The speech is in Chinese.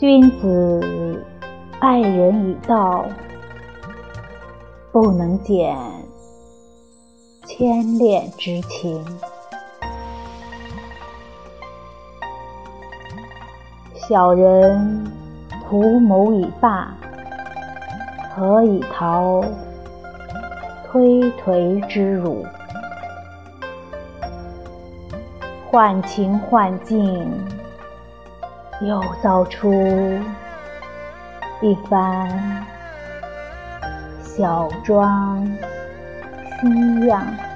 君子爱人以道，不能减牵恋之情。小人图谋以霸，何以逃推颓之辱？换情换境，又造出一番小庄新样。